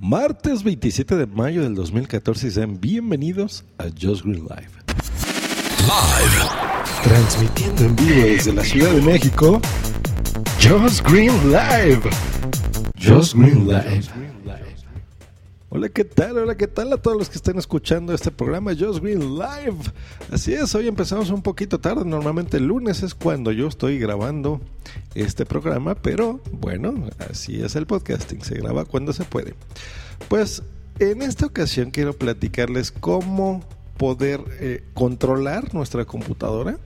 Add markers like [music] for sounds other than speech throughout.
Martes 27 de mayo del 2014 sean bienvenidos a Just Green Live. Live. Transmitiendo en vivo desde la Ciudad de México. Just Green Live. Just Green Live. Hola, ¿qué tal? Hola, ¿qué tal a todos los que están escuchando este programa Just Green Live? Así es, hoy empezamos un poquito tarde, normalmente el lunes es cuando yo estoy grabando este programa, pero bueno, así es el podcasting, se graba cuando se puede. Pues en esta ocasión quiero platicarles cómo poder eh, controlar nuestra computadora.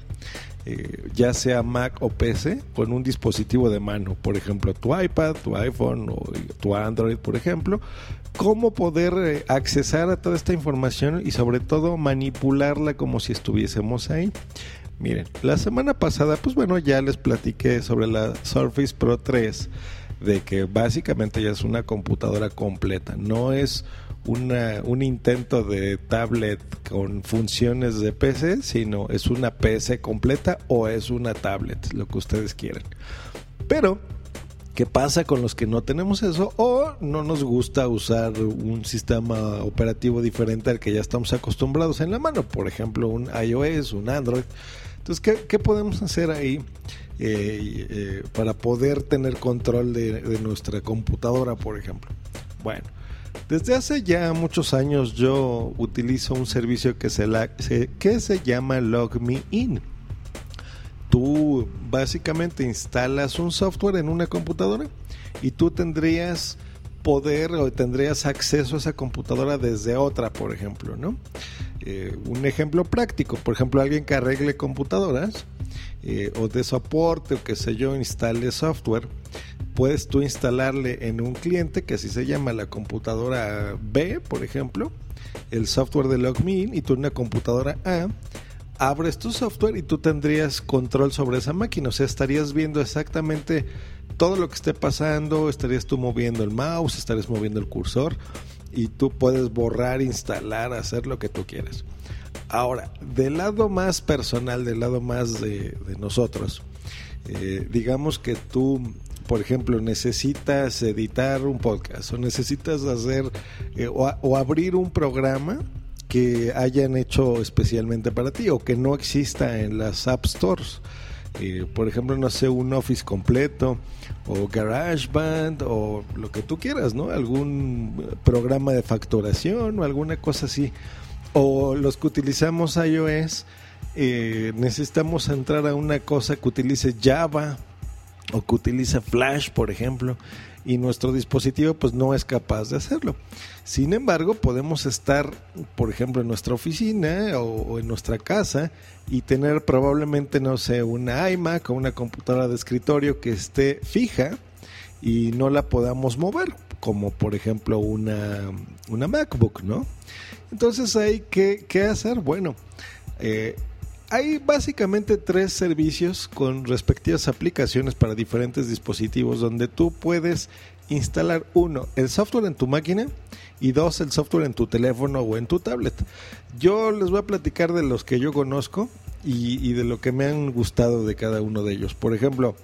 Eh, ya sea Mac o PC, con un dispositivo de mano, por ejemplo tu iPad, tu iPhone o tu Android, por ejemplo, cómo poder eh, accesar a toda esta información y sobre todo manipularla como si estuviésemos ahí. Miren, la semana pasada, pues bueno, ya les platiqué sobre la Surface Pro 3, de que básicamente ya es una computadora completa, no es una, un intento de tablet con funciones de PC, sino es una PC completa o es una tablet, lo que ustedes quieran. Pero ¿Qué pasa con los que no tenemos eso o no nos gusta usar un sistema operativo diferente al que ya estamos acostumbrados en la mano? Por ejemplo, un iOS, un Android. Entonces, ¿qué, podemos hacer ahí eh, eh, para poder tener control de, nuestra computadora, por ejemplo? Bueno, desde hace ya muchos años yo utilizo un servicio que se, la, que se llama Log Me In tú básicamente instalas un software en una computadora y tú tendrías poder o tendrías acceso a esa computadora desde otra, por ejemplo, ¿no? Eh, un ejemplo práctico, por ejemplo, alguien que arregle computadoras eh, o de soporte o que sé yo, instale software, puedes tú instalarle en un cliente que así se llama la computadora B, por ejemplo, el software de LogMeIn y tú en una computadora A abres tu software y tú tendrías control sobre esa máquina. O sea, estarías viendo exactamente todo lo que esté pasando, estarías tú moviendo el mouse, estarías moviendo el cursor y tú puedes borrar, instalar, hacer lo que tú quieras. Ahora, del lado más personal, del lado más de, nosotros, eh, digamos que tú, por ejemplo, necesitas editar un podcast o necesitas hacer eh, o abrir un programa que hayan hecho especialmente para ti o que no exista en las App Stores. Eh, por ejemplo, no sé, un Office completo o GarageBand o lo que tú quieras, ¿no? Algún programa de facturación o alguna cosa así. O los que utilizamos iOS, eh, necesitamos entrar a una cosa que utilice Java o que utilice Flash, por ejemplo y nuestro dispositivo pues no es capaz de hacerlo. Sin embargo, podemos estar, por ejemplo, en nuestra oficina o, en nuestra casa y tener probablemente, no sé, una iMac o una computadora de escritorio que esté fija y no la podamos mover, como por ejemplo una, una MacBook, ¿no? Entonces hay que ¿qué hacer? Bueno, eh, hay básicamente tres servicios con respectivas aplicaciones para diferentes dispositivos donde tú puedes instalar uno, el software en tu máquina y dos, el software en tu teléfono o en tu tablet. Yo les voy a platicar de los que yo conozco y, de lo que me han gustado de cada uno de ellos. Por ejemplo,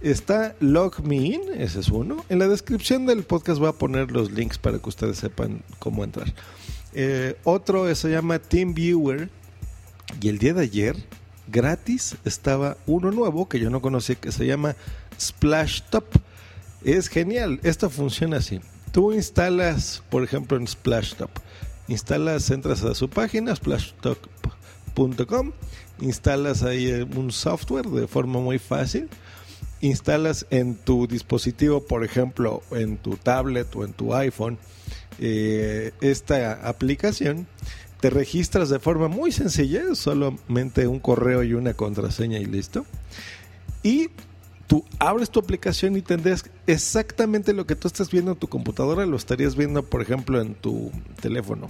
está Log Me In, ese es uno. En la descripción del podcast voy a poner los links para que ustedes sepan cómo entrar. Eh, otro se llama TeamViewer y el día de ayer, gratis, estaba uno nuevo que yo no conocía que se llama Splash Top. Es genial, esto funciona así. Tú instalas, por ejemplo, en Splashtop, instalas, entras a su página, splashtop.com, instalas ahí un software de forma muy fácil, instalas en tu dispositivo, por ejemplo, en tu tablet o en tu iPhone, eh, esta aplicación te registras de forma muy sencilla, solamente un correo y una contraseña y listo. Y tú abres tu aplicación y tendrías exactamente lo que tú estás viendo en tu computadora, lo estarías viendo, por ejemplo, en tu teléfono.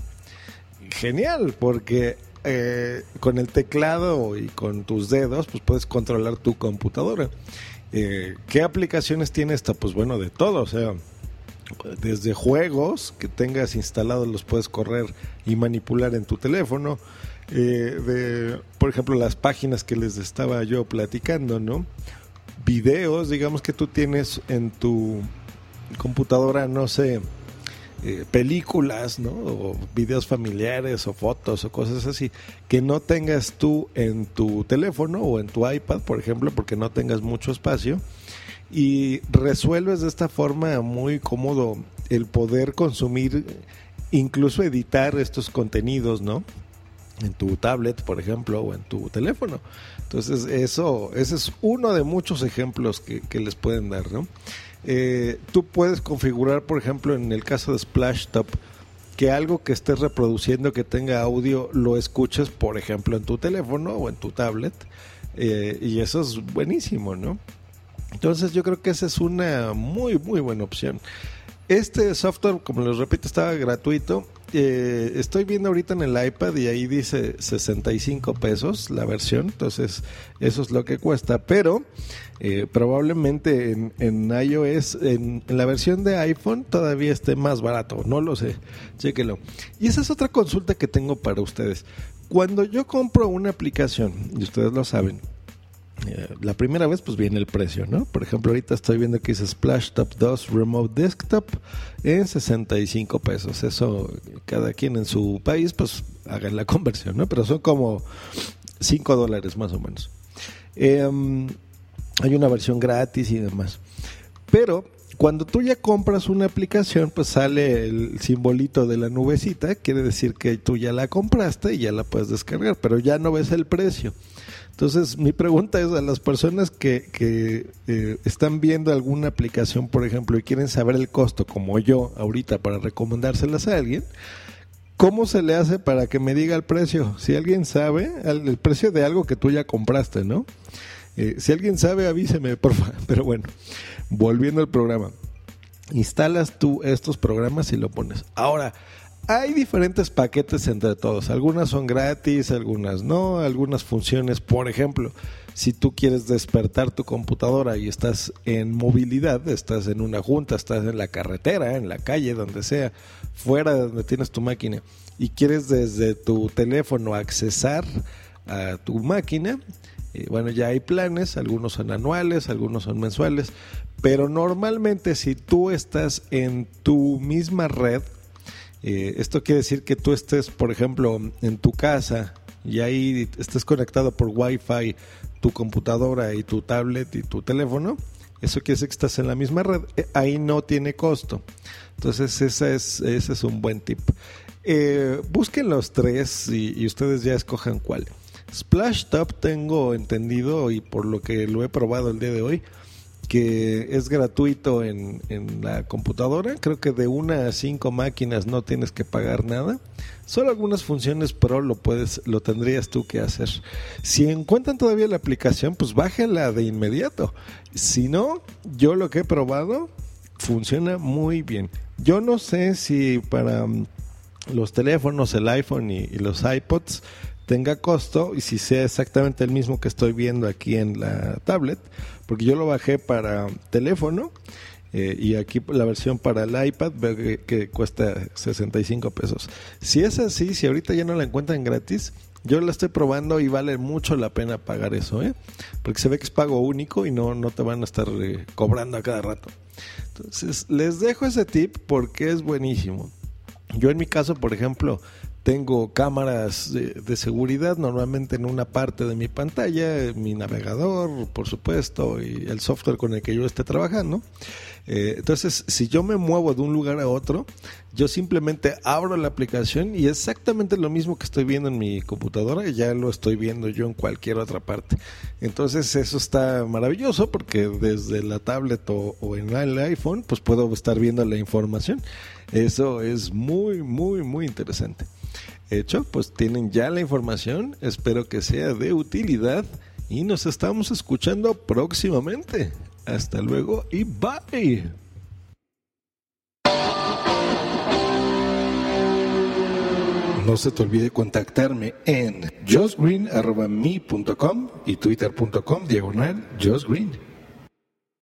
Genial, porque eh, con el teclado y con tus dedos, pues puedes controlar tu computadora. Eh, ¿Qué aplicaciones tiene esta? Pues bueno, de todo, o sea, desde juegos que tengas instalados los puedes correr y manipular en tu teléfono. Eh, de, por ejemplo, las páginas que les estaba yo platicando, ¿no? Videos, digamos que tú tienes en tu computadora, no sé, eh, películas, ¿no? O videos familiares o fotos o cosas así, que no tengas tú en tu teléfono o en tu iPad, por ejemplo, porque no tengas mucho espacio y resuelves de esta forma muy cómodo el poder consumir, incluso editar estos contenidos, ¿no? En tu tablet, por ejemplo, o en tu teléfono. Entonces, eso, ese es uno de muchos ejemplos que, les pueden dar, ¿no? Eh, tú puedes configurar, por ejemplo, en el caso de Splash Top, que algo que estés reproduciendo que tenga audio lo escuches, por ejemplo, en tu teléfono o en tu tablet. Eh, y eso es buenísimo, ¿no? Entonces yo creo que esa es una muy, muy buena opción. Este software, como les repito, estaba gratuito. Eh, estoy viendo ahorita en el iPad y ahí dice 65 pesos la versión, entonces eso es lo que cuesta, pero eh, probablemente en, iOS, en, en, la versión de iPhone todavía esté más barato, no lo sé, chéquelo. Y esa es otra consulta que tengo para ustedes. Cuando yo compro una aplicación, y ustedes lo saben, eh, la primera vez pues viene el precio, ¿no? Por ejemplo, ahorita estoy viendo que dice Splash Top 2 Remote Desktop en 65 pesos. Eso cada quien en su país pues hagan la [laughs] conversión, ¿no? Pero son como 5 dólares más o menos. Em, hay una versión gratis y demás. Pero cuando tú ya compras una aplicación, pues sale el simbolito de la nubecita, quiere decir que tú ya la compraste y ya la puedes descargar, pero ya no ves el precio. Entonces, mi pregunta es a las personas que, que eh, están viendo alguna aplicación, por ejemplo, y quieren saber el costo, como yo ahorita, para recomendárselas a alguien, ¿cómo se le hace para que me diga el precio? Si alguien sabe, el, precio de algo que tú ya compraste, ¿no? Eh, si alguien sabe, avíseme, [laughs] por favor. Pero bueno, volviendo al programa. Instalas tú estos programas y lo pones. Ahora, hay diferentes paquetes entre todos. Algunas son gratis, algunas no, algunas funciones. Por ejemplo, si tú quieres despertar tu computadora y estás en movilidad, estás en una junta, estás en la carretera, en la calle, donde sea, fuera de donde tienes tu máquina, y quieres desde tu teléfono accesar a tu máquina, eh, bueno, ya hay planes, algunos son anuales, algunos son mensuales, pero normalmente si tú estás en tu misma red, eh, esto quiere decir que tú estés, por ejemplo, en tu casa y ahí estés conectado por Wi-Fi tu computadora y tu tablet y tu teléfono. Eso quiere decir que estás en la misma red. Eh, ahí no tiene costo. Entonces, ese es, ese es un buen tip. Eh, busquen los tres y, y, ustedes ya escojan cuál. Splash Top tengo entendido y por lo que lo he probado el día de hoy, que es gratuito en, en, la computadora. Creo que de una a cinco máquinas no tienes que pagar nada. Solo algunas funciones Pro lo puedes, lo tendrías tú que hacer. Si encuentran todavía la aplicación, pues bájala de inmediato. Si no, yo lo que he probado funciona muy bien. Yo no sé si para mm, los teléfonos, el iPhone y, y los iPods tenga costo y si sea exactamente el mismo que estoy viendo aquí en la tablet, porque yo lo bajé para teléfono eh, y aquí la versión para el iPad veo que, cuesta 65 pesos. Si es así, si ahorita ya no la encuentran gratis, yo la estoy probando y vale mucho la pena pagar eso, ¿eh? Porque se ve que es pago único y no, no te van a estar eh, cobrando a cada rato. Entonces, les dejo ese tip porque es buenísimo. Yo en mi caso, por ejemplo, tengo cámaras de, seguridad normalmente en una parte de mi pantalla, mi navegador, por supuesto, y el software con el que yo esté trabajando. Eh, entonces, si yo me muevo de un lugar a otro, yo simplemente abro la aplicación y exactamente lo mismo que estoy viendo en mi computadora, ya lo estoy viendo yo en cualquier otra parte. Entonces, eso está maravilloso porque desde la tablet o, o en el iPhone, pues puedo estar viendo la información. Eso es muy, muy, muy interesante hecho, pues tienen ya la información. Espero que sea de utilidad y nos estamos escuchando próximamente. Hasta luego y bye. No se te olvide contactarme en josgreen.me.com y twitter.com diagonal josgreen.